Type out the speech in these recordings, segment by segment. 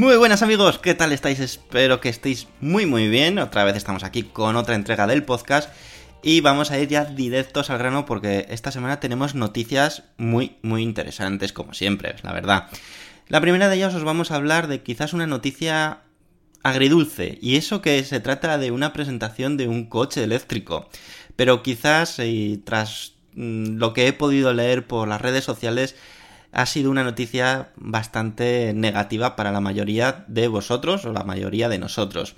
Muy buenas amigos, ¿qué tal estáis? Espero que estéis muy muy bien. Otra vez estamos aquí con otra entrega del podcast y vamos a ir ya directos al grano porque esta semana tenemos noticias muy muy interesantes como siempre, la verdad. La primera de ellas os vamos a hablar de quizás una noticia agridulce y eso que se trata de una presentación de un coche eléctrico. Pero quizás y tras mm, lo que he podido leer por las redes sociales ha sido una noticia bastante negativa para la mayoría de vosotros o la mayoría de nosotros.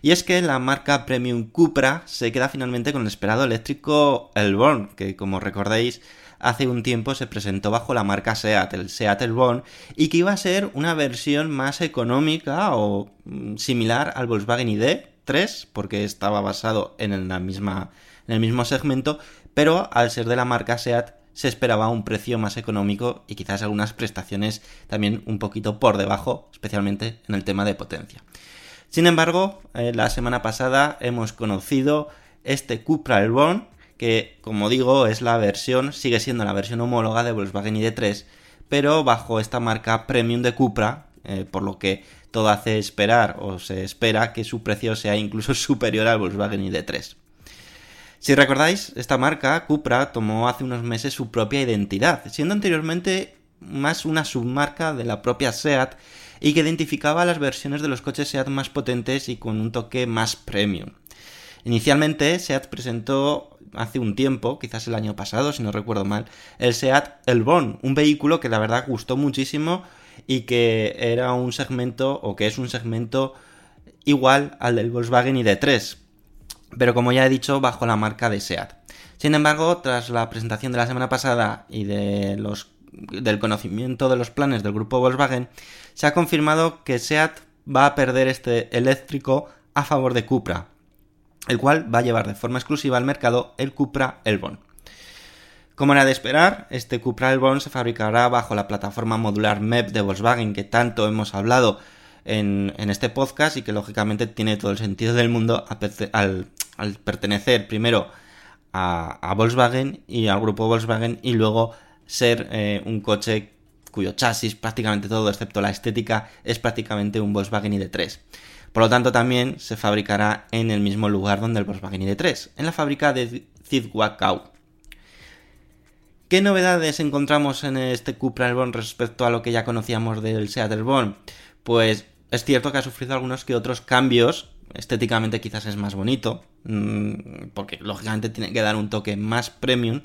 Y es que la marca Premium Cupra se queda finalmente con el esperado eléctrico Elborn, que como recordáis hace un tiempo se presentó bajo la marca SEAT, el SEAT Elborn, y que iba a ser una versión más económica o mm, similar al Volkswagen ID3, porque estaba basado en la misma, en el mismo segmento, pero al ser de la marca SEAT se esperaba un precio más económico y quizás algunas prestaciones también un poquito por debajo, especialmente en el tema de potencia. Sin embargo, eh, la semana pasada hemos conocido este Cupra Elborn, que como digo es la versión, sigue siendo la versión homóloga de Volkswagen ID3, pero bajo esta marca premium de Cupra, eh, por lo que todo hace esperar o se espera que su precio sea incluso superior al Volkswagen ID3. Si recordáis, esta marca, Cupra, tomó hace unos meses su propia identidad, siendo anteriormente más una submarca de la propia SEAT y que identificaba las versiones de los coches SEAT más potentes y con un toque más premium. Inicialmente, SEAT presentó hace un tiempo, quizás el año pasado, si no recuerdo mal, el SEAT Elborn, un vehículo que la verdad gustó muchísimo y que era un segmento, o que es un segmento igual al del Volkswagen ID3, pero como ya he dicho, bajo la marca de SEAT. Sin embargo, tras la presentación de la semana pasada y del conocimiento de los planes del grupo Volkswagen, se ha confirmado que SEAT va a perder este eléctrico a favor de Cupra, el cual va a llevar de forma exclusiva al mercado el Cupra Elborn. Como era de esperar, este Cupra Elborn se fabricará bajo la plataforma modular MEP de Volkswagen que tanto hemos hablado en, este podcast y que lógicamente tiene todo el sentido del mundo al, pertenecer primero a, Volkswagen y al grupo Volkswagen y luego ser eh, un coche cuyo chasis prácticamente todo excepto la estética es prácticamente un Volkswagen ID3. Por lo tanto también se fabricará en el mismo lugar donde el Volkswagen ID3, en la fábrica de Zitwakau. ¿Qué novedades encontramos en este Cupra Elborn respecto a lo que ya conocíamos del Seat Elborn? Pues es cierto que ha sufrido algunos que otros cambios. Estéticamente quizás es más bonito, mmm, porque lógicamente tiene que dar un toque más premium,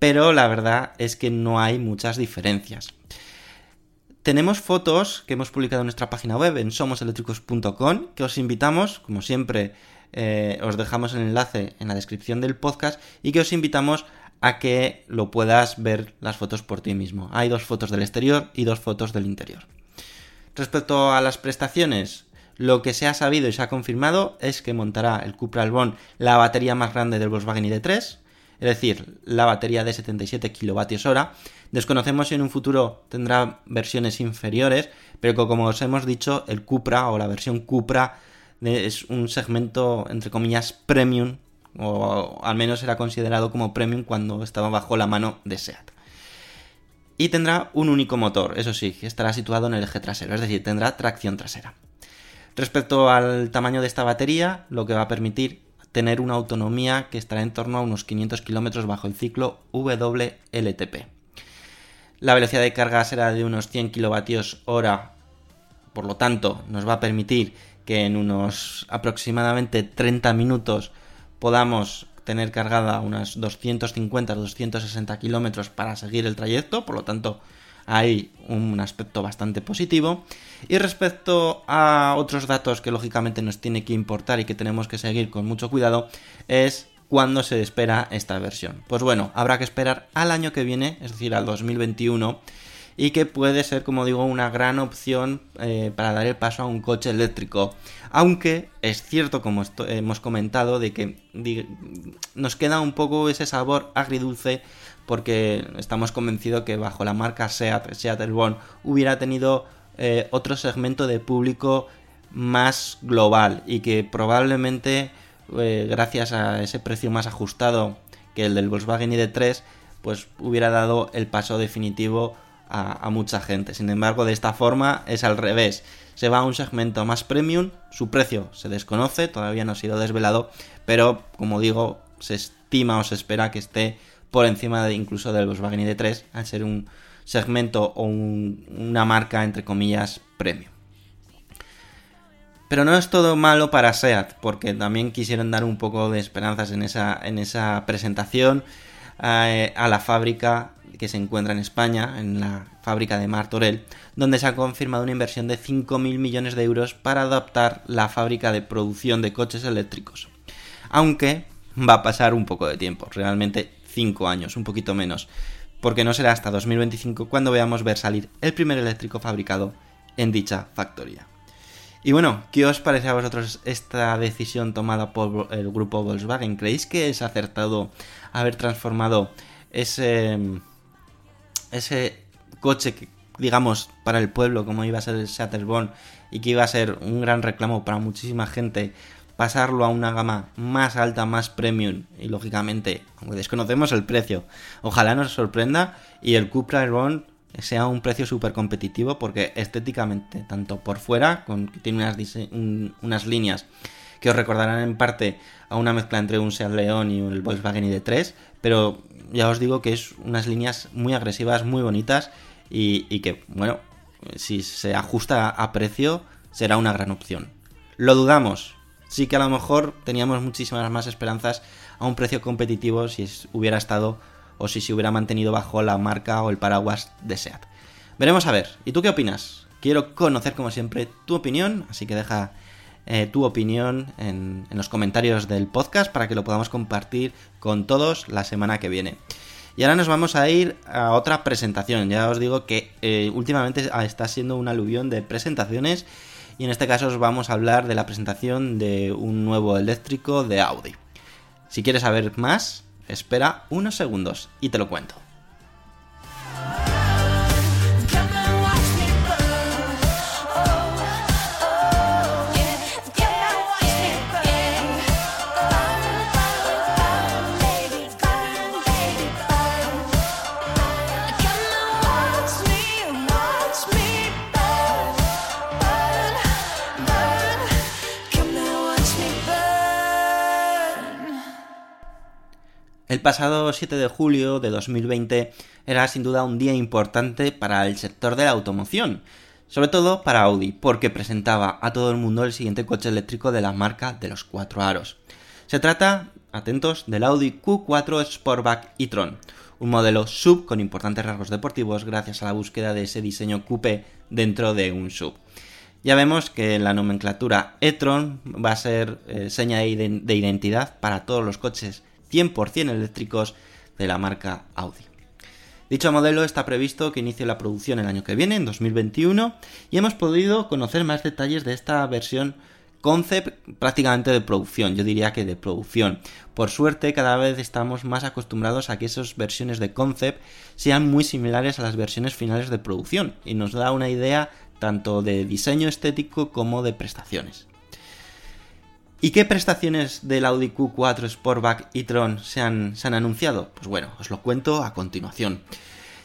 pero la verdad es que no hay muchas diferencias. tenemos fotos que hemos publicado en nuestra página web en somoseléctricos.com que os invitamos, como siempre, eh, os dejamos el enlace en la descripción del podcast y que os invitamos a que lo puedas ver las fotos por ti mismo. Hay dos fotos del exterior y dos fotos del interior. Respecto a las prestaciones, lo que se ha sabido y se ha confirmado es que montará el Cupra Albon la batería más grande del Volkswagen ID3, es decir, la batería de 77 kWh. Desconocemos si en un futuro tendrá versiones inferiores, pero como os hemos dicho, el Cupra o la versión Cupra es un segmento, entre comillas, premium, o al menos era considerado como premium cuando estaba bajo la mano de SEAT. Y tendrá un único motor, eso sí, estará situado en el eje trasero, es decir, tendrá tracción trasera. Respecto al tamaño de esta batería, lo que va a permitir tener una autonomía que estará en torno a unos 500 km bajo el ciclo WLTP. La velocidad de carga será de unos 100 kWh, por lo tanto, nos va a permitir que en unos aproximadamente 30 minutos podamos tener cargada unas 250-260 kilómetros para seguir el trayecto, por lo tanto hay un aspecto bastante positivo. Y respecto a otros datos que lógicamente nos tiene que importar y que tenemos que seguir con mucho cuidado, es cuándo se espera esta versión. Pues bueno, habrá que esperar al año que viene, es decir, al 2021 y que puede ser, como digo, una gran opción eh, para dar el paso a un coche eléctrico. Aunque es cierto, como hemos comentado, de que nos queda un poco ese sabor agridulce porque estamos convencidos que bajo la marca Seat, Seat Elbon, hubiera tenido eh, otro segmento de público más global y que probablemente eh, gracias a ese precio más ajustado que el del Volkswagen ID3 pues hubiera dado el paso definitivo a, mucha gente. Sin embargo, de esta forma es al revés. Se va a un segmento más premium, su precio se desconoce, todavía no ha sido desvelado, pero como digo, se estima o se espera que esté por encima de incluso del Volkswagen ID3, al ser un segmento o una marca entre comillas premium. Pero no es todo malo para SEAT, porque también quisieron dar un poco de esperanzas en esa, en esa presentación eh, a la fábrica que se encuentra en España, en la fábrica de Martorell, donde se ha confirmado una inversión de 5.000 millones de euros para adaptar la fábrica de producción de coches eléctricos. Aunque va a pasar un poco de tiempo, realmente 5 años, un poquito menos, porque no será hasta 2025 cuando veamos ver salir el primer eléctrico fabricado en dicha factoría. Y bueno, ¿qué os parece a vosotros esta decisión tomada por el grupo Volkswagen? ¿Creéis que es acertado haber transformado ese ese coche que, digamos, para el pueblo, como iba a ser el Shattersborn, y que iba a ser un gran reclamo para muchísima gente, pasarlo a una gama más alta, más premium, y lógicamente, aunque desconocemos el precio, ojalá nos sorprenda y el Cupra Airborne sea un precio súper competitivo porque estéticamente, tanto por fuera, con, tiene unas, unas líneas que os recordarán en parte a una mezcla entre un Seat León y el Volkswagen ID3, pero ya os digo que es unas líneas muy agresivas, muy bonitas y, que, bueno, si se ajusta a precio, será una gran opción. Lo dudamos. Sí que a lo mejor teníamos muchísimas más esperanzas a un precio competitivo si hubiera estado o si se hubiera mantenido bajo la marca o el paraguas de SEAT. Veremos a ver. ¿Y tú qué opinas? Quiero conocer como siempre tu opinión, así que deja eh, tu opinión en, los comentarios del podcast para que lo podamos compartir con todos la semana que viene. Y ahora nos vamos a ir a otra presentación. Ya os digo que eh, últimamente está siendo un aluvión de presentaciones y en este caso os vamos a hablar de la presentación de un nuevo eléctrico de Audi. Si quieres saber más, espera unos segundos y te lo cuento. El pasado 7 de julio de 2020 era sin duda un día importante para el sector de la automoción, sobre todo para Audi, porque presentaba a todo el mundo el siguiente coche eléctrico de la marca de los cuatro aros. Se trata, atentos, del Audi Q4 Sportback e-tron, un modelo sub con importantes rasgos deportivos gracias a la búsqueda de ese diseño coupé dentro de un sub. Ya vemos que la nomenclatura e-tron va a ser eh, seña de, iden- de identidad para todos los coches 100% eléctricos de la marca Audi. Dicho modelo está previsto que inicie la producción el año que viene, en 2021, y hemos podido conocer más detalles de esta versión concept prácticamente de producción, yo diría que de producción. Por suerte cada vez estamos más acostumbrados a que esas versiones de concept sean muy similares a las versiones finales de producción y nos da una idea tanto de diseño estético como de prestaciones. ¿Y qué prestaciones del Audi Q4 Sportback y Tron se han, anunciado? Pues bueno, os lo cuento a continuación.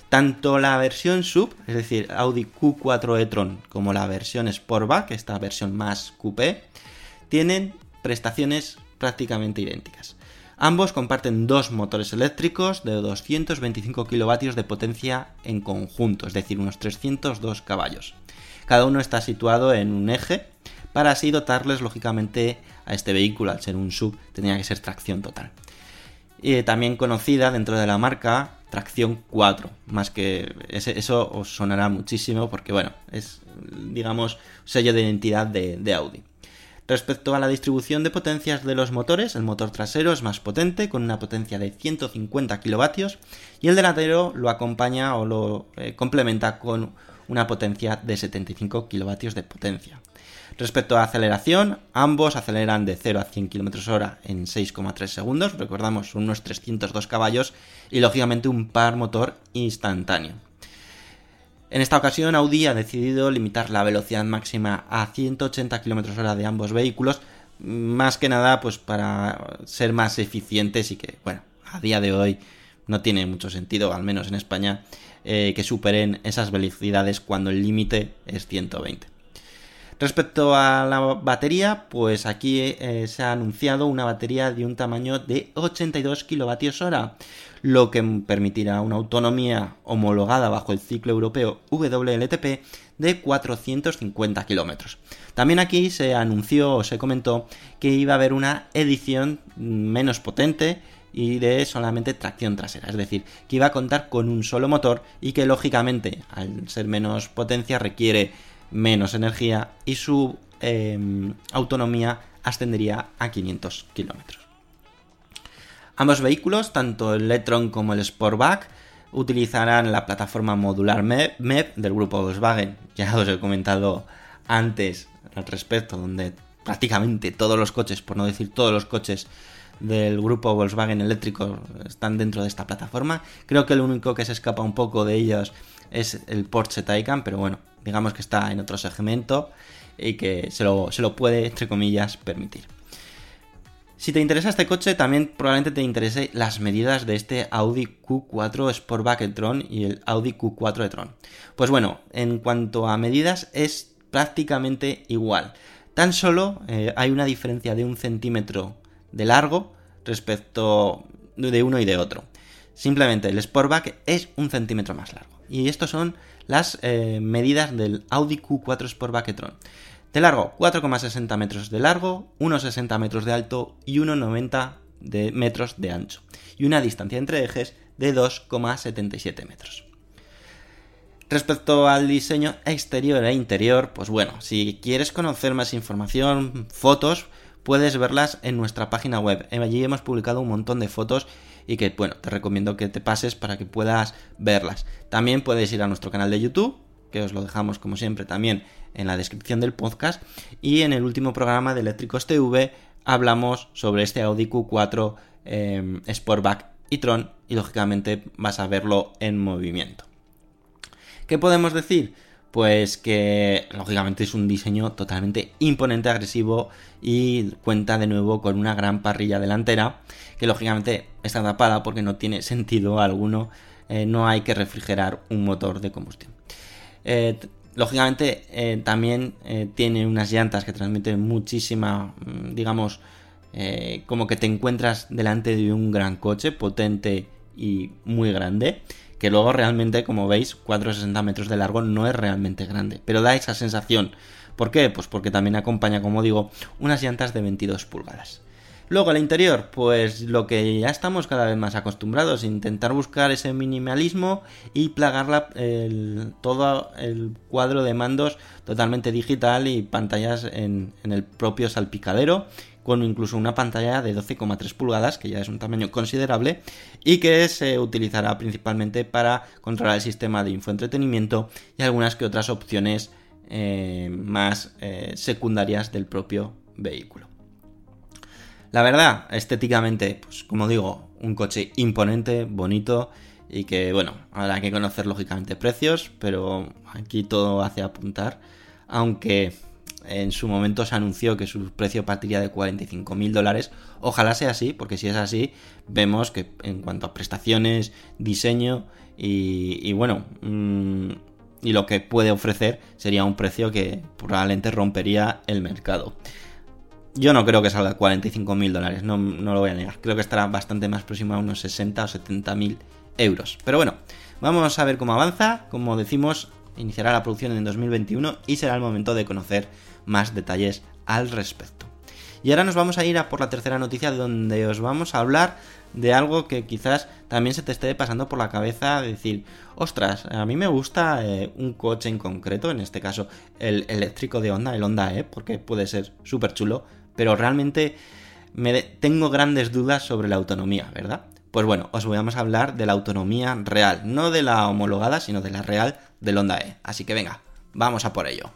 Tanto la versión sub, es decir, Audi Q4 e-tron, como la versión Sportback, esta versión más coupé, tienen prestaciones prácticamente idénticas. Ambos comparten dos motores eléctricos de 225 kilovatios de potencia en conjunto, es decir, unos 302 caballos. Cada uno está situado en un eje para así dotarles lógicamente a este vehículo, al ser un sub, tenía que ser tracción total. Y también conocida dentro de la marca tracción 4, más que eso os sonará muchísimo porque bueno, es digamos sello de identidad de, de Audi. Respecto a la distribución de potencias de los motores, el motor trasero es más potente, con una potencia de 150 kilovatios, y el delantero lo acompaña o lo eh, complementa con una potencia de 75 kilovatios de potencia. Respecto a aceleración, ambos aceleran de 0 a 100 km hora en 6,3 segundos, recordamos unos 302 caballos, y lógicamente un par motor instantáneo. En esta ocasión, Audi ha decidido limitar la velocidad máxima a 180 km hora de ambos vehículos, más que nada pues para ser más eficientes y que, bueno, a día de hoy no tiene mucho sentido, al menos en España, eh, que superen esas velocidades cuando el límite es 120. Respecto a la batería, pues aquí eh, se ha anunciado una batería de un tamaño de 82 kWh, lo que permitirá una autonomía homologada bajo el ciclo europeo WLTP de 450 km. También aquí se anunció o se comentó que iba a haber una edición menos potente y de solamente tracción trasera, es decir, que iba a contar con un solo motor y que lógicamente al ser menos potencia requiere menos energía y su eh, autonomía ascendería a 500 kilómetros. Ambos vehículos, tanto el e-tron como el Sportback, utilizarán la plataforma modular MEP, MEP del grupo Volkswagen. Ya os he comentado antes al respecto, donde prácticamente todos los coches, por no decir todos los coches del grupo Volkswagen eléctrico están dentro de esta plataforma. Creo que el único que se escapa un poco de ellos es el Porsche Taycan, pero bueno, digamos que está en otro segmento y que se lo, se lo puede, entre comillas, permitir. Si te interesa este coche, también probablemente te interese las medidas de este Audi Q4 Sportback e-tron y el Audi Q4 e-tron. Pues bueno, en cuanto a medidas es prácticamente igual. Tan solo eh, hay una diferencia de un centímetro de largo respecto de uno y de otro. Simplemente el Sportback es un centímetro más largo. Y estos son las eh, medidas del Audi Q4 Sportback e-tron. De largo, 4,60 metros de largo, 1,60 metros de alto y 1,90 de metros de ancho. Y una distancia entre ejes de 2,77 metros. Respecto al diseño exterior e interior, pues bueno, si quieres conocer más información, fotos, puedes verlas en nuestra página web. Allí hemos publicado un montón de fotos y que, bueno, te recomiendo que te pases para que puedas verlas. También puedes ir a nuestro canal de YouTube, que os lo dejamos como siempre también en la descripción del podcast. Y en el último programa de Eléctricos TV hablamos sobre este Audi Q4 eh, Sportback y Tron y lógicamente vas a verlo en movimiento. ¿Qué podemos decir? Pues que lógicamente es un diseño totalmente imponente, agresivo y cuenta de nuevo con una gran parrilla delantera que lógicamente está tapada porque no tiene sentido alguno, eh, no hay que refrigerar un motor de combustión. Eh, lógicamente eh, también tiene unas llantas que transmiten muchísima, digamos, eh, como que te encuentras delante de un gran coche potente y muy grande que luego realmente, como veis, 4,60 metros de largo no es realmente grande, pero da esa sensación. ¿Por qué? Pues porque también acompaña, como digo, unas llantas de 22 pulgadas. Luego el interior, pues lo que ya estamos cada vez más acostumbrados, intentar buscar ese minimalismo y plagar todo el cuadro de mandos totalmente digital y pantallas en el propio salpicadero, con incluso una pantalla de 12,3 pulgadas, que ya es un tamaño considerable, y que se utilizará principalmente para controlar el sistema de infoentretenimiento y algunas que otras opciones eh, más eh, secundarias del propio vehículo. La verdad, estéticamente, pues como digo, un coche imponente, bonito y que, bueno, habrá que conocer lógicamente precios, pero aquí todo hace apuntar, aunque en su momento se anunció que su precio partiría de 45 mil dólares, ojalá sea así, porque si es así, vemos que en cuanto a prestaciones, diseño y, bueno, mm, y lo que puede ofrecer sería un precio que probablemente rompería el mercado. Yo no creo que salga 45 mil dólares, no, no lo voy a negar. Creo que estará bastante más próximo a unos 60 o 70 mil euros. Pero bueno, vamos a ver cómo avanza. Como decimos, iniciará la producción en 2021 y será el momento de conocer más detalles al respecto. Y ahora nos vamos a ir a por la tercera noticia donde os vamos a hablar de algo que quizás también se te esté pasando por la cabeza, decir, ostras, a mí me gusta eh, un coche en concreto, en este caso el eléctrico de Honda, el Honda E, porque puede ser súper chulo, pero realmente me tengo grandes dudas sobre la autonomía, ¿verdad? Pues bueno, os vamos a hablar de la autonomía real, no de la homologada, sino de la real del Honda E. Así que venga, vamos a por ello.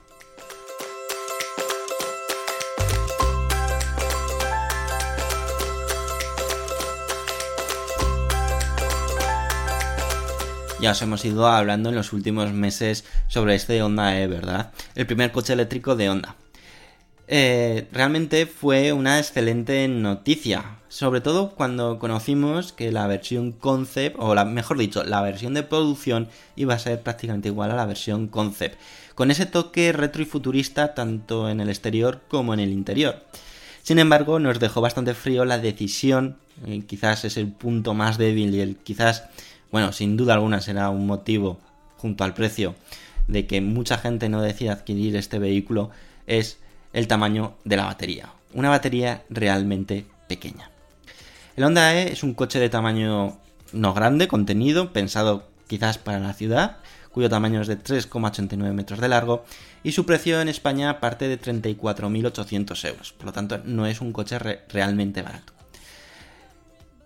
Ya os hemos ido hablando en los últimos meses sobre este Honda E, ¿verdad? El primer coche eléctrico de Honda. Eh, realmente fue una excelente noticia, sobre todo cuando conocimos que la versión concept, o la, mejor dicho, la versión de producción iba a ser prácticamente igual a la versión concept, con ese toque retro y futurista tanto en el exterior como en el interior. Sin embargo, nos dejó bastante frío la decisión, eh, quizás es el punto más débil y el quizás, bueno, sin duda alguna será un motivo junto al precio de que mucha gente no decida adquirir este vehículo, es el tamaño de la batería. Una batería realmente pequeña. El Honda E es un coche de tamaño no grande, contenido, pensado quizás para la ciudad, cuyo tamaño es de 3,89 metros de largo y su precio en España parte de 34.800 euros. Por lo tanto, no es un coche re realmente barato.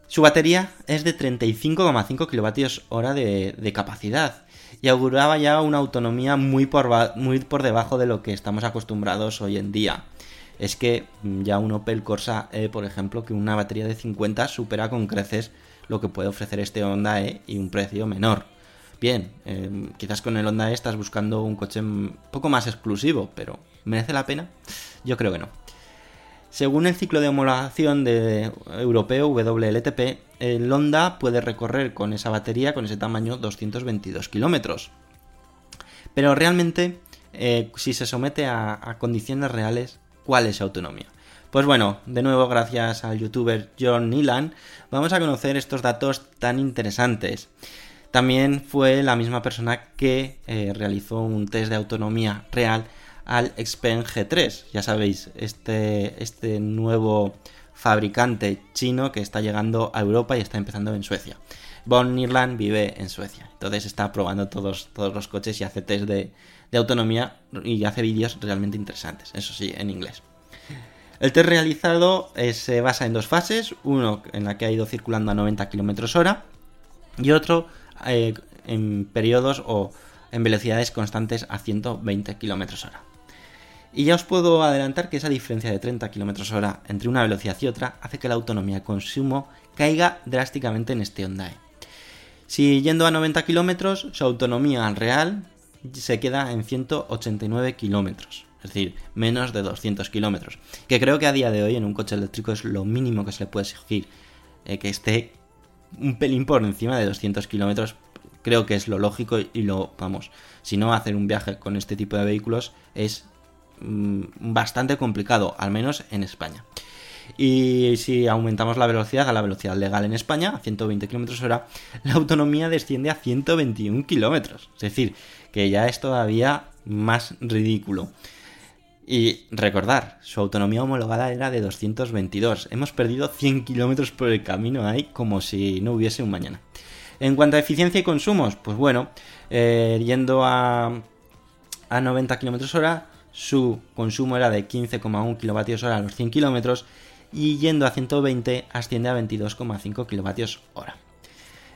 Su batería es de 35,5 kWh de, de capacidad y auguraba ya una autonomía muy por, muy por debajo de lo que estamos acostumbrados hoy en día. Es que ya un Opel Corsa E, por ejemplo, que una batería de 50 supera con creces lo que puede ofrecer este Honda E y un precio menor. Bien, eh, quizás con el Honda E estás buscando un coche un poco más exclusivo, pero ¿merece la pena? Yo creo que no. Según el ciclo de homologación de europeo WLTP, el Honda puede recorrer con esa batería, con ese tamaño, 222 kilómetros. Pero realmente, eh, si se somete a, condiciones reales, ¿cuál es su autonomía? Pues bueno, de nuevo, gracias al youtuber John Nilan, vamos a conocer estos datos tan interesantes. También fue la misma persona que eh, realizó un test de autonomía real al Xpeng G3. Ya sabéis, este, este nuevo fabricante chino que está llegando a Europa y está empezando en Suecia. Von Nirland vive en Suecia, entonces está probando todos, todos los coches y hace test de, de autonomía y hace vídeos realmente interesantes, eso sí, en inglés. El test realizado eh, se basa en dos fases, uno en la que ha ido circulando a 90 km hora y otro eh, en periodos o en velocidades constantes a 120 km hora. Y ya os puedo adelantar que esa diferencia de 30 km hora entre una velocidad y otra hace que la autonomía consumo caiga drásticamente en este Honda E. Si yendo a 90 km, su autonomía real se queda en 189 km, es decir, menos de 200 km, que creo que a día de hoy en un coche eléctrico es lo mínimo que se le puede exigir, eh, que esté un pelín por encima de 200 km, creo que es lo lógico y lo, vamos, si no hacer un viaje con este tipo de vehículos es bastante complicado, al menos en España. Y si aumentamos la velocidad a la velocidad legal en España, a 120 km hora, la autonomía desciende a 121 km. Es decir, que ya es todavía más ridículo. Y recordar, su autonomía homologada era de 222. Hemos perdido 100 kilómetros por el camino ahí como si no hubiese un mañana. En cuanto a eficiencia y consumos, pues bueno, eh, yendo a, a 90 kilómetros hora, su consumo era de 15,1 kilovatios hora a los 100 kilómetros y yendo a 120 asciende a 22,5 kilovatios hora.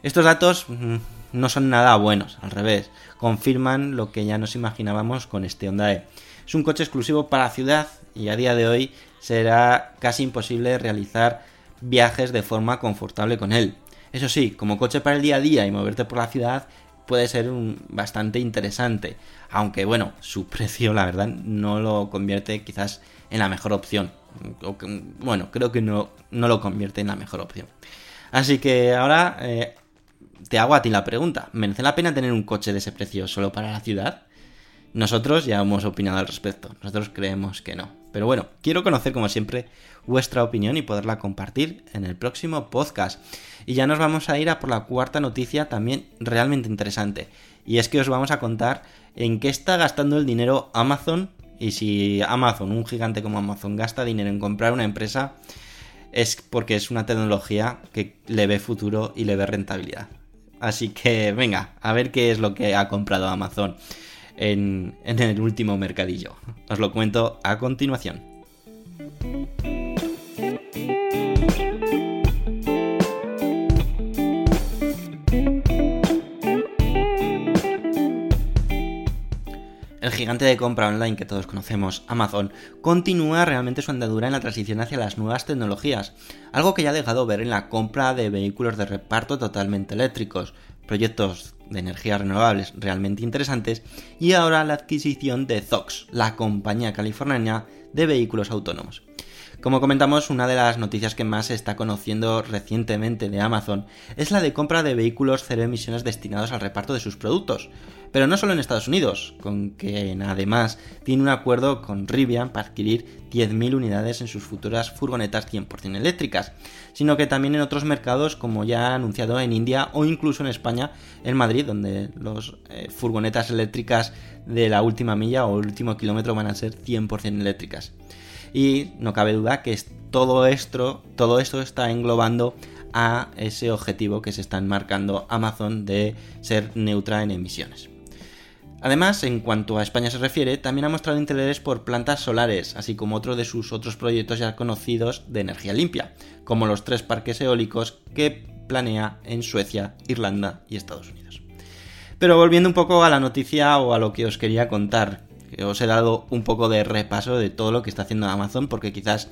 Estos datos mm, no son nada buenos, al revés, confirman lo que ya nos imaginábamos con este Honda E. Es un coche exclusivo para ciudad y a día de hoy será casi imposible realizar viajes de forma confortable con él. Eso sí, como coche para el día a día y moverte por la ciudad puede ser bastante interesante, aunque bueno, su precio la verdad no lo convierte quizás en la mejor opción. Bueno, creo que no, no lo convierte en la mejor opción. Así que ahora eh, te hago a ti la pregunta. ¿Merece la pena tener un coche de ese precio solo para la ciudad? Nosotros ya hemos opinado al respecto. Nosotros creemos que no. Pero bueno, quiero conocer como siempre vuestra opinión y poderla compartir en el próximo podcast. Y ya nos vamos a ir a por la cuarta noticia también realmente interesante. Y es que os vamos a contar en qué está gastando el dinero Amazon y si Amazon, un gigante como Amazon, gasta dinero en comprar una empresa es porque es una tecnología que le ve futuro y le ve rentabilidad. Así que venga, a ver qué es lo que ha comprado Amazon en, en el último mercadillo. Os lo cuento a continuación. El gigante de compra online que todos conocemos, Amazon, continúa realmente su andadura en la transición hacia las nuevas tecnologías, algo que ya ha dejado ver en la compra de vehículos de reparto totalmente eléctricos, proyectos de energías renovables realmente interesantes y ahora la adquisición de Zox, la compañía californiana de vehículos autónomos. Como comentamos, una de las noticias que más se está conociendo recientemente de Amazon es la de compra de vehículos cero emisiones destinados al reparto de sus productos. Pero no solo en Estados Unidos, con que además tiene un acuerdo con Rivian para adquirir 10.000 unidades en sus futuras furgonetas 100% eléctricas, sino que también en otros mercados como ya ha anunciado en India o incluso en España, en Madrid, donde los eh, furgonetas eléctricas de la última milla o el último kilómetro van a ser 100% eléctricas. Y no cabe duda que todo esto, todo esto está englobando a ese objetivo que se están marcando Amazon de ser neutra en emisiones. Además, en cuanto a España se refiere, también ha mostrado interés por plantas solares, así como otro de sus otros proyectos ya conocidos de energía limpia, como los tres parques eólicos que planea en Suecia, Irlanda y Estados Unidos. Pero volviendo un poco a la noticia o a lo que os quería contar, que os he dado un poco de repaso de todo lo que está haciendo Amazon, porque quizás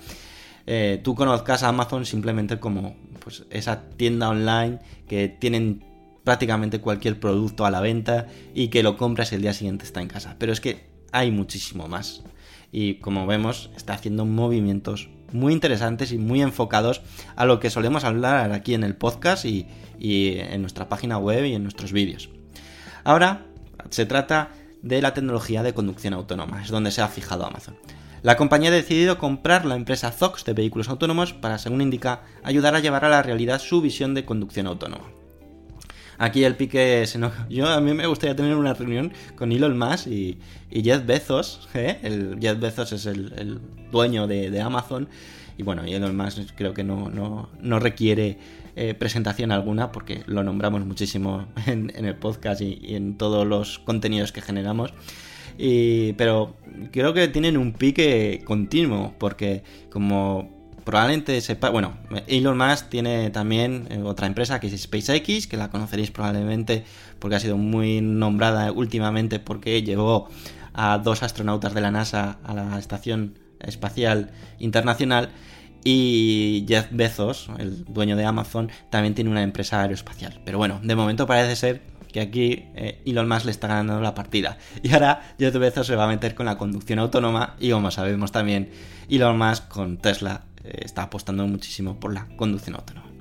eh, tú conozcas a Amazon simplemente como pues, esa tienda online que tienen prácticamente cualquier producto a la venta y que lo compras el día siguiente está en casa. Pero es que hay muchísimo más. Y como vemos, está haciendo movimientos muy interesantes y muy enfocados a lo que solemos hablar aquí en el podcast y, y en nuestra página web y en nuestros vídeos. Ahora se trata de la tecnología de conducción autónoma, es donde se ha fijado Amazon. La compañía ha decidido comprar la empresa Zox de vehículos autónomos para, según indica, ayudar a llevar a la realidad su visión de conducción autónoma. Aquí el pique se no... Yo a mí me gustaría tener una reunión con Elon Musk y, Jeff Bezos. ¿eh? El Jeff Bezos es el, dueño de, Amazon. Y bueno, Elon Musk creo que no, no, no requiere eh, presentación alguna porque lo nombramos muchísimo en, el podcast y, en todos los contenidos que generamos. Pero creo que tienen un pique continuo porque como probablemente sepa, bueno, Elon Musk tiene también eh, otra empresa que es SpaceX, que la conoceréis probablemente porque ha sido muy nombrada últimamente porque llevó a dos astronautas de la NASA a la Estación Espacial Internacional. Y Jeff Bezos, el dueño de Amazon, también tiene una empresa aeroespacial. Pero bueno, de momento parece ser que aquí eh, Elon Musk le está ganando la partida. Y ahora Jeff Bezos se va a meter con la conducción autónoma y como sabemos también Elon Musk con Tesla está apostando muchísimo por la conducción autónoma.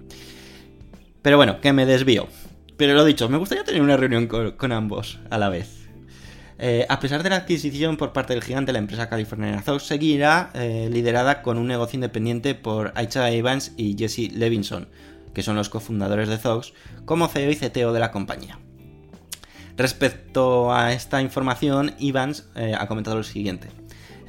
Pero bueno, que me desvío. Pero lo dicho, me gustaría tener una reunión con, ambos a la vez. Eh, a pesar de la adquisición por parte del gigante, la empresa californiana Zox seguirá eh, liderada con un negocio independiente por Aicha Evans y Jesse Levinson, que son los cofundadores de Zox, como CEO y CTO de la compañía. Respecto a esta información, Evans eh, ha comentado lo siguiente.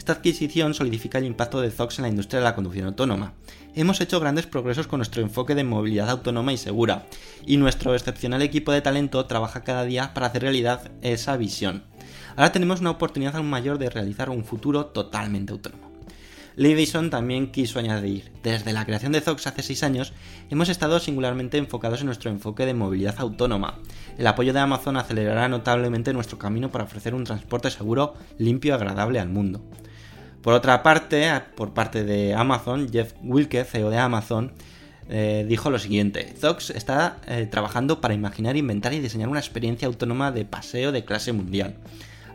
Esta adquisición solidifica el impacto de Zox en la industria de la conducción autónoma. Hemos hecho grandes progresos con nuestro enfoque de movilidad autónoma y segura, y nuestro excepcional equipo de talento trabaja cada día para hacer realidad esa visión. Ahora tenemos una oportunidad aún mayor de realizar un futuro totalmente autónomo. Levison también quiso añadir, desde la creación de Zox hace 6 años, hemos estado singularmente enfocados en nuestro enfoque de movilidad autónoma. El apoyo de Amazon acelerará notablemente nuestro camino para ofrecer un transporte seguro, limpio y agradable al mundo. Por otra parte, por parte de Amazon, Jeff Wilke, CEO de Amazon, eh, dijo lo siguiente, Zox está eh, trabajando para imaginar, inventar y diseñar una experiencia autónoma de paseo de clase mundial.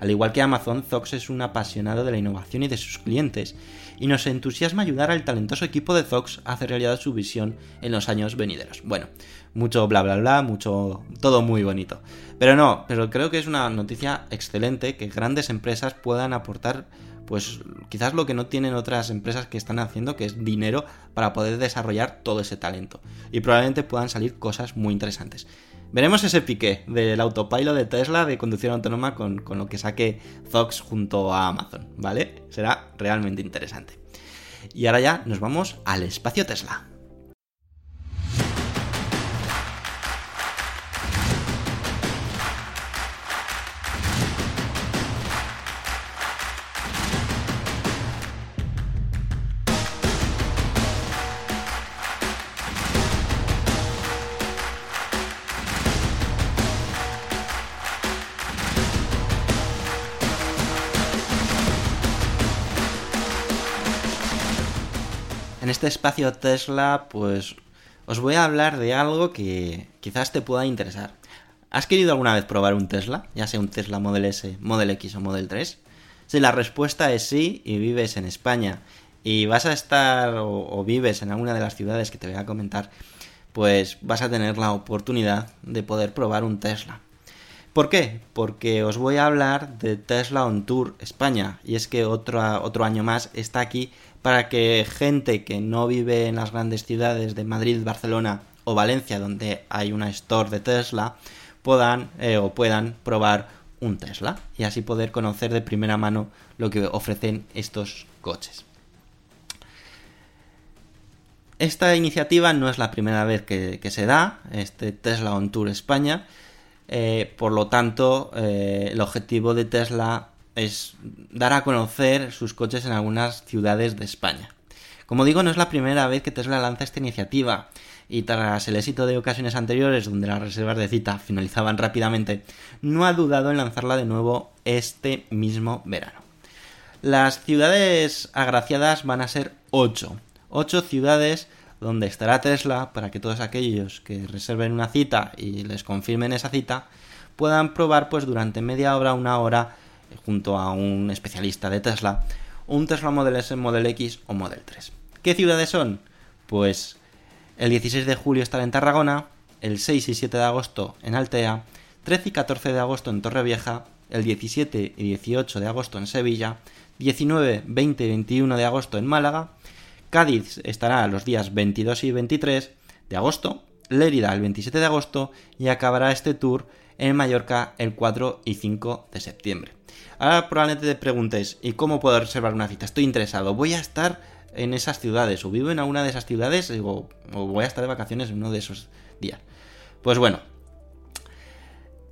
Al igual que Amazon, Zox es un apasionado de la innovación y de sus clientes, y nos entusiasma ayudar al talentoso equipo de Zox a hacer realidad su visión en los años venideros. Bueno, mucho bla bla bla, mucho todo muy bonito. Pero no, pero creo que es una noticia excelente que grandes empresas puedan aportar pues quizás lo que no tienen otras empresas que están haciendo, que es dinero para poder desarrollar todo ese talento. Y probablemente puedan salir cosas muy interesantes. Veremos ese pique del autopilot de Tesla de conducción autónoma con, con lo que saque Fox junto a Amazon, ¿vale? Será realmente interesante. Y ahora ya nos vamos al espacio Tesla. En este espacio Tesla, pues os voy a hablar de algo que quizás te pueda interesar. ¿Has querido alguna vez probar un Tesla? Ya sea un Tesla Model S, Model X o Model 3. Si la respuesta es sí y vives en España y vas a estar o, vives en alguna de las ciudades que te voy a comentar, pues vas a tener la oportunidad de poder probar un Tesla. ¿Por qué? Porque os voy a hablar de Tesla On Tour España. Y es que otro, otro año más está aquí para que gente que no vive en las grandes ciudades de Madrid, Barcelona o Valencia, donde hay una store de Tesla, puedan eh, o puedan probar un Tesla y así poder conocer de primera mano lo que ofrecen estos coches. Esta iniciativa no es la primera vez que, se da, este Tesla On Tour España, eh, por lo tanto, eh, el objetivo de Tesla es dar a conocer sus coches en algunas ciudades de España. Como digo, no es la primera vez que Tesla lanza esta iniciativa y tras el éxito de ocasiones anteriores donde las reservas de cita finalizaban rápidamente, no ha dudado en lanzarla de nuevo este mismo verano. Las ciudades agraciadas van a ser 8. 8 ciudades donde estará Tesla para que todos aquellos que reserven una cita y les confirmen esa cita puedan probar pues durante media hora, una hora junto a un especialista de Tesla, un Tesla Model S, Model X o Model 3. ¿Qué ciudades son? Pues el 16 de julio estará en Tarragona, el 6 y 7 de agosto en Altea, 13 y 14 de agosto en Torrevieja, el 17 y 18 de agosto en Sevilla, 19, 20 y 21 de agosto en Málaga, Cádiz estará los días 22 y 23 de agosto, Lérida el 27 de agosto y acabará este tour en Mallorca el 4 y 5 de septiembre. Ahora probablemente te preguntes, ¿y cómo puedo reservar una cita? Estoy interesado, voy a estar en esas ciudades, o vivo en alguna de esas ciudades, o, voy a estar de vacaciones en uno de esos días. Pues bueno,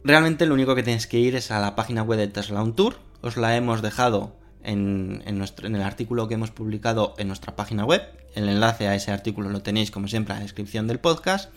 realmente lo único que tienes que ir es a la página web de Tesla On Tour, os la hemos dejado en, en el artículo que hemos publicado en nuestra página web, el enlace a ese artículo lo tenéis como siempre en la descripción del podcast,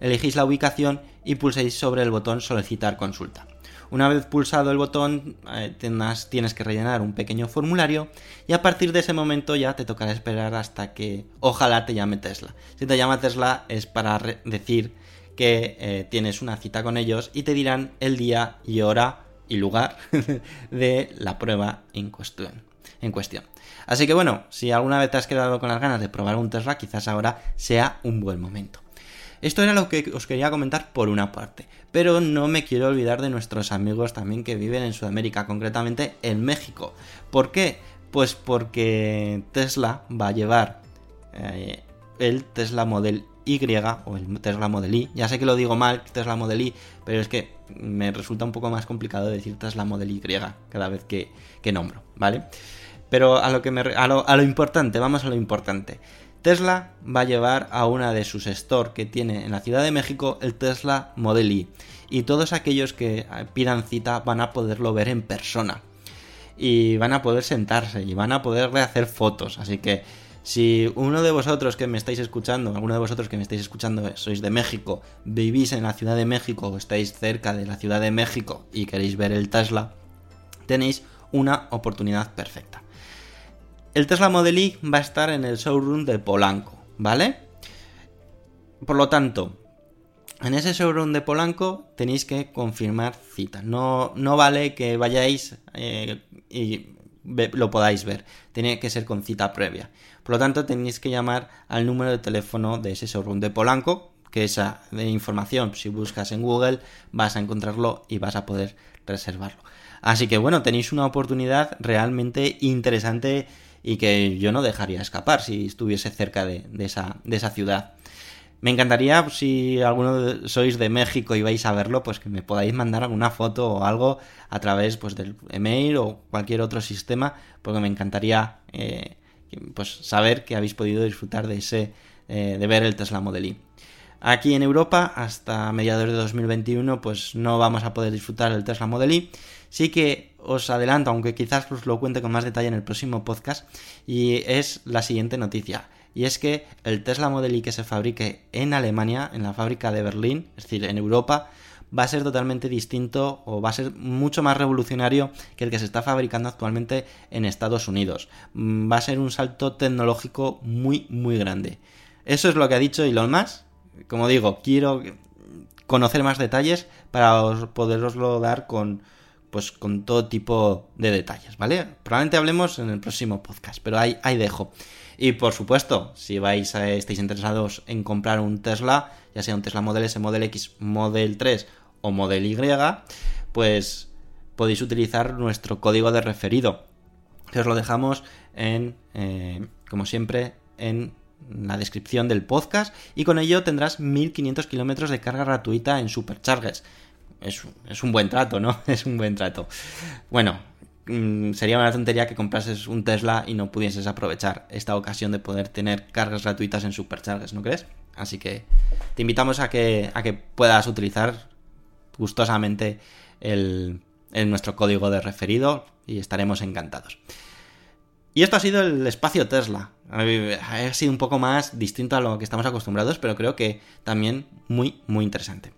elegís la ubicación y pulséis sobre el botón solicitar consulta. Una vez pulsado el botón eh, tienes, tienes, que rellenar un pequeño formulario y a partir de ese momento ya te tocará esperar hasta que ojalá te llame Tesla. Si te llama Tesla es para decir que eh, tienes una cita con ellos y te dirán el día y hora y lugar de la prueba en cuestión, en cuestión. Así que bueno, si alguna vez te has quedado con las ganas de probar un Tesla, quizás ahora sea un buen momento. Esto era lo que os quería comentar por una parte, pero no me quiero olvidar de nuestros amigos también que viven en Sudamérica, concretamente en México. ¿Por qué? Pues porque Tesla va a llevar eh, el Tesla Model Y o el Tesla Model Y. Ya sé que lo digo mal, Tesla Model Y, pero es que me resulta un poco más complicado decir Tesla Model Y cada vez que, que nombro, ¿vale? Pero a lo, que me, a lo importante, vamos a lo importante. Tesla va a llevar a una de sus store que tiene en la Ciudad de México el Tesla Model Y. Y todos aquellos que eh, pidan cita van a poderlo ver en persona. Y van a poder sentarse y van a poder hacer fotos. Así que si uno de vosotros que me estáis escuchando, alguno de vosotros que me estáis escuchando sois de México, vivís en la Ciudad de México o estáis cerca de la Ciudad de México y queréis ver el Tesla, tenéis una oportunidad perfecta. El Tesla Model Y va a estar en el showroom de Polanco, ¿vale? Por lo tanto, en ese showroom de Polanco tenéis que confirmar cita. No, no vale que vayáis eh, y lo podáis ver. Tiene que ser con cita previa. Por lo tanto, tenéis que llamar al número de teléfono de ese showroom de Polanco, que esa información, si buscas en Google, vas a encontrarlo y vas a poder reservarlo. Así que bueno, tenéis una oportunidad realmente interesante y que yo no dejaría escapar si estuviese cerca de, esa, ciudad. Me encantaría si alguno de- sois de México y vais a verlo, pues que me podáis mandar alguna foto o algo a través pues, del email o cualquier otro sistema, porque me encantaría eh, pues, saber que habéis podido disfrutar de ese eh, de ver el Tesla Model Y. Aquí en Europa, hasta mediados de 2021, pues no vamos a poder disfrutar del Tesla Model Y. Sí que os adelanto, aunque quizás os lo cuente con más detalle en el próximo podcast, y es la siguiente noticia. Y es que el Tesla Model Y que se fabrique en Alemania, en la fábrica de Berlín, es decir, en Europa, va a ser totalmente distinto o va a ser mucho más revolucionario que el que se está fabricando actualmente en Estados Unidos. Mm, Va a ser un salto tecnológico muy, muy grande. Eso es lo que ha dicho Elon Musk. Como digo, quiero conocer más detalles para os- poderoslo dar con pues con todo tipo de detalles, ¿vale? Probablemente hablemos en el próximo podcast, pero ahí, dejo. Y por supuesto, si vais estáis interesados en comprar un Tesla, ya sea un Tesla Model S, Model X, Model 3 o Model Y, pues podéis utilizar nuestro código de referido, que os lo dejamos en, eh, como siempre, en la descripción del podcast y con ello tendrás 1500 kilómetros de carga gratuita en Superchargers. Es, un- buen trato, ¿no? Es un buen trato. Bueno, mm, sería una tontería que comprases un Tesla y no pudieses aprovechar esta ocasión de poder tener cargas gratuitas en Superchargers, ¿no crees? Así que te invitamos a que, a que puedas utilizar gustosamente el, nuestro código de referido y estaremos encantados. Y esto ha sido el espacio Tesla. Ha sido un poco más distinto a lo que estamos acostumbrados, pero creo que también muy, muy interesante.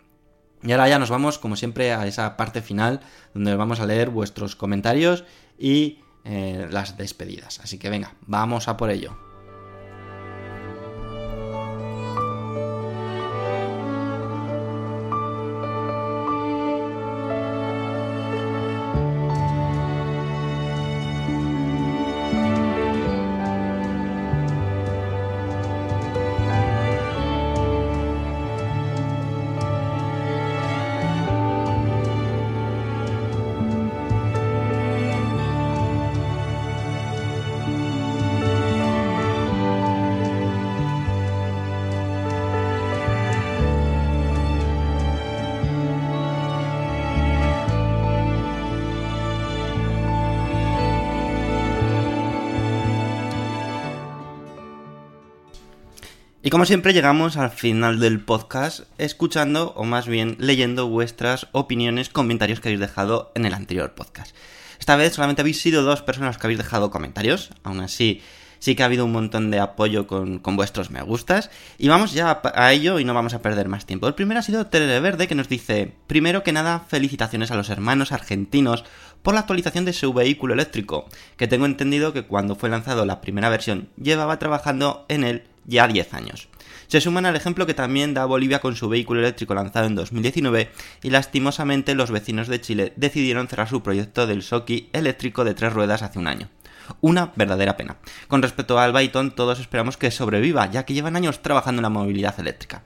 Y ahora ya nos vamos, como siempre, a esa parte final donde vamos a leer vuestros comentarios y eh, las despedidas. Así que venga, vamos a por ello. Y como siempre llegamos al final del podcast escuchando o más bien leyendo vuestras opiniones, comentarios que habéis dejado en el anterior podcast. Esta vez solamente habéis sido dos personas que habéis dejado comentarios, aún así sí que ha habido un montón de apoyo con, vuestros me gustas y vamos ya a, a, ello y no vamos a perder más tiempo. El primero ha sido Televerde que nos dice, primero que nada felicitaciones a los hermanos argentinos por la actualización de su vehículo eléctrico, que tengo entendido que cuando fue lanzado la primera versión llevaba trabajando en él ya 10 años. Se suman al ejemplo que también da Bolivia con su vehículo eléctrico lanzado en 2019 y lastimosamente los vecinos de Chile decidieron cerrar su proyecto del Soki eléctrico de tres ruedas hace un año. Una verdadera pena. Con respecto al Byton, todos esperamos que sobreviva, ya que llevan años trabajando en la movilidad eléctrica.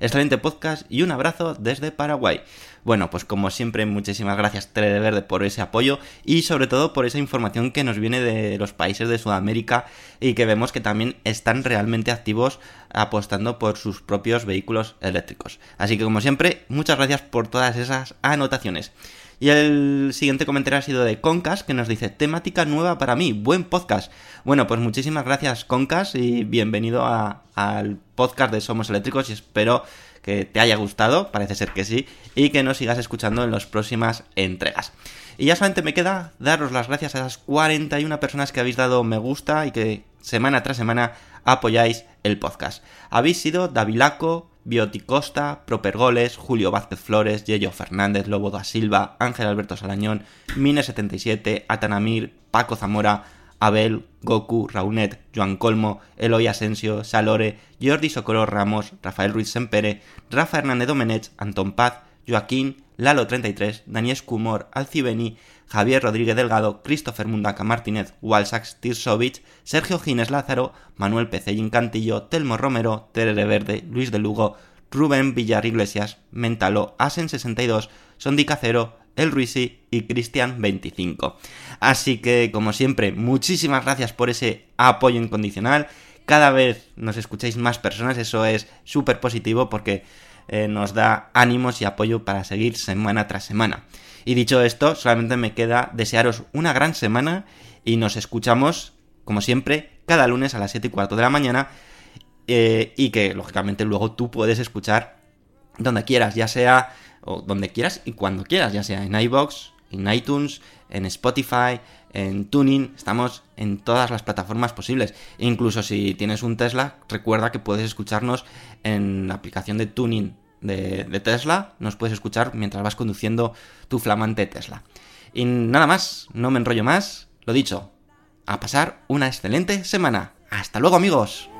Excelente podcast y un abrazo desde Paraguay. Bueno, pues como siempre, muchísimas gracias Verde por ese apoyo y sobre todo por esa información que nos viene de los países de Sudamérica y que vemos que también están realmente activos apostando por sus propios vehículos eléctricos. Así que como siempre, muchas gracias por todas esas anotaciones. Y el siguiente comentario ha sido de Concas, que nos dice, temática nueva para mí, buen podcast. Bueno, pues muchísimas gracias Concas y bienvenido al podcast de Somos Eléctricos y espero que te haya gustado, parece ser que sí, y que nos sigas escuchando en las próximas entregas. Y ya solamente me queda daros las gracias a esas 41 personas que habéis dado me gusta y que semana tras semana apoyáis el podcast. Habéis sido Davilaco, Bioticosta, Propergoles, Julio Vázquez Flores, Yello Fernández, Lobo da Silva, Ángel Alberto Salañón, Mine77, Atanamir, Paco Zamora, Abel, Goku, Raunet, Joan Colmo, Eloy Asensio, Salore, Jordi Socorro Ramos, Rafael Ruiz Sempere, Rafa Hernández Domenech, Antón Paz, Joaquín, Lalo33, Daniel Scumor, Alcibeni, Javier Rodríguez Delgado, Christopher Mundaca Martínez, Walsax Tirsovich, Sergio Gines Lázaro, Manuel Pecellín Cantillo, Telmo Romero, Terere Verde, Luis de Lugo, Rubén Villar Iglesias, Mentalo, Asen62, Sondi Cacero, El Ruisi y Cristian25. Así que, como siempre, muchísimas gracias por ese apoyo incondicional. Cada vez nos escucháis más personas, eso es súper positivo porque eh, nos da ánimos y apoyo para seguir semana tras semana. Y dicho esto, solamente me queda desearos una gran semana y nos escuchamos, como siempre, cada lunes a las 7 y cuarto de la mañana eh, y que, lógicamente, luego tú puedes escuchar donde quieras, ya sea o donde quieras y cuando quieras, ya sea en iBox, en iTunes, en Spotify, en Tuning, estamos en todas las plataformas posibles. Incluso si tienes un Tesla, recuerda que puedes escucharnos en la aplicación de Tuning de, Tesla, nos puedes escuchar mientras vas conduciendo tu flamante Tesla. Y nada más, no me enrollo más, lo dicho, a pasar una excelente semana. Hasta luego amigos.